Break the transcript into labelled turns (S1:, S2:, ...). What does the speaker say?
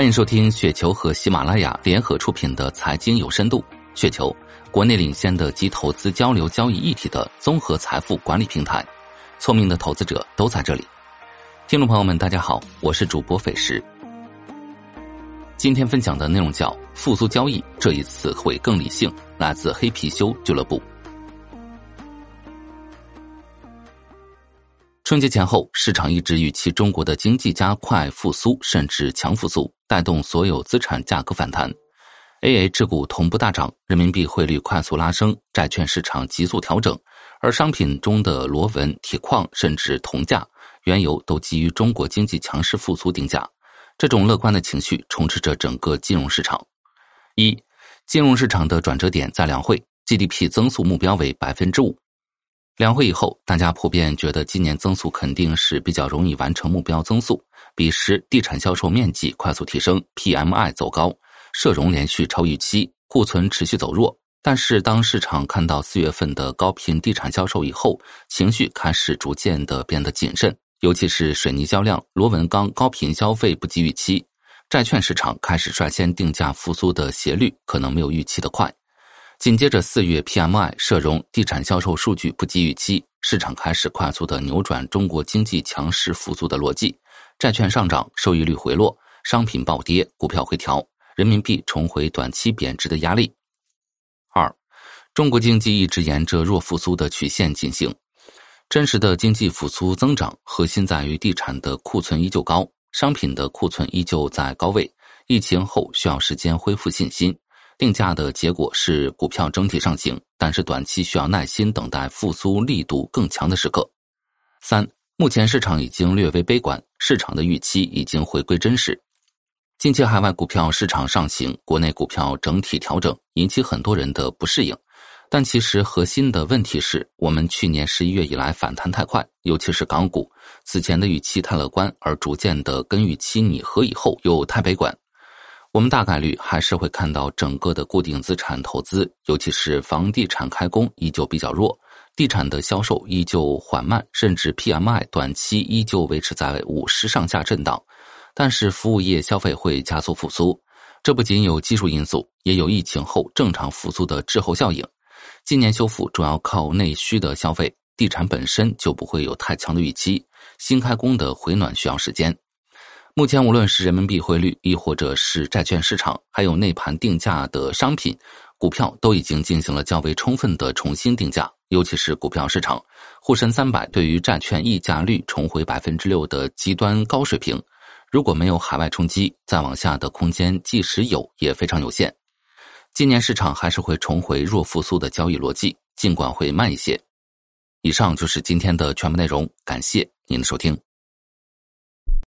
S1: 欢迎收听雪球和喜马拉雅联合出品的《财经有深度》。雪球，国内领先的集投资、交流、交易一体的综合财富管理平台。聪明的投资者都在这里。听众朋友们，大家好，我是主播斐石。今天分享的内容叫“复苏交易”，这一次会更理性。来自黑貔貅俱乐部。春节前后，市场一直预期中国的经济加快复苏，甚至强复苏，带动所有资产价格反弹。A A 股同步大涨，人民币汇率快速拉升，债券市场急速调整，而商品中的螺纹、铁矿甚至铜价、原油都基于中国经济强势复苏定价。这种乐观的情绪充斥着整个金融市场。一，金融市场的转折点在两会，GDP 增速目标为百分之五。两会以后，大家普遍觉得今年增速肯定是比较容易完成目标增速。彼时，地产销售面积快速提升，PMI 走高，社融连续超预期，库存持续走弱。但是，当市场看到四月份的高频地产销售以后，情绪开始逐渐的变得谨慎，尤其是水泥销量、螺纹钢高频消费不及预期，债券市场开始率先定价复苏的斜率可能没有预期的快。紧接着，四月 PMI、社融、地产销售数据不及预期，市场开始快速的扭转中国经济强势复苏的逻辑，债券上涨，收益率回落，商品暴跌，股票回调，人民币重回短期贬值的压力。二，中国经济一直沿着弱复苏的曲线进行，真实的经济复苏增长核心在于地产的库存依旧高，商品的库存依旧在高位，疫情后需要时间恢复信心。定价的结果是股票整体上行，但是短期需要耐心等待复苏力度更强的时刻。三，目前市场已经略微悲观，市场的预期已经回归真实。近期海外股票市场上行，国内股票整体调整，引起很多人的不适应。但其实核心的问题是我们去年十一月以来反弹太快，尤其是港股，此前的预期太乐观，而逐渐的跟预期拟合以后又太悲观。我们大概率还是会看到整个的固定资产投资，尤其是房地产开工依旧比较弱，地产的销售依旧缓慢，甚至 PMI 短期依旧维持在五十上下震荡。但是服务业消费会加速复苏，这不仅有技术因素，也有疫情后正常复苏的滞后效应。今年修复主要靠内需的消费，地产本身就不会有太强的预期，新开工的回暖需要时间。目前，无论是人民币汇率，亦或者是债券市场，还有内盘定价的商品、股票，都已经进行了较为充分的重新定价。尤其是股票市场，沪深三百对于债券溢价率重回百分之六的极端高水平。如果没有海外冲击，再往下的空间即使有，也非常有限。今年市场还是会重回弱复苏的交易逻辑，尽管会慢一些。以上就是今天的全部内容，感谢您的收听。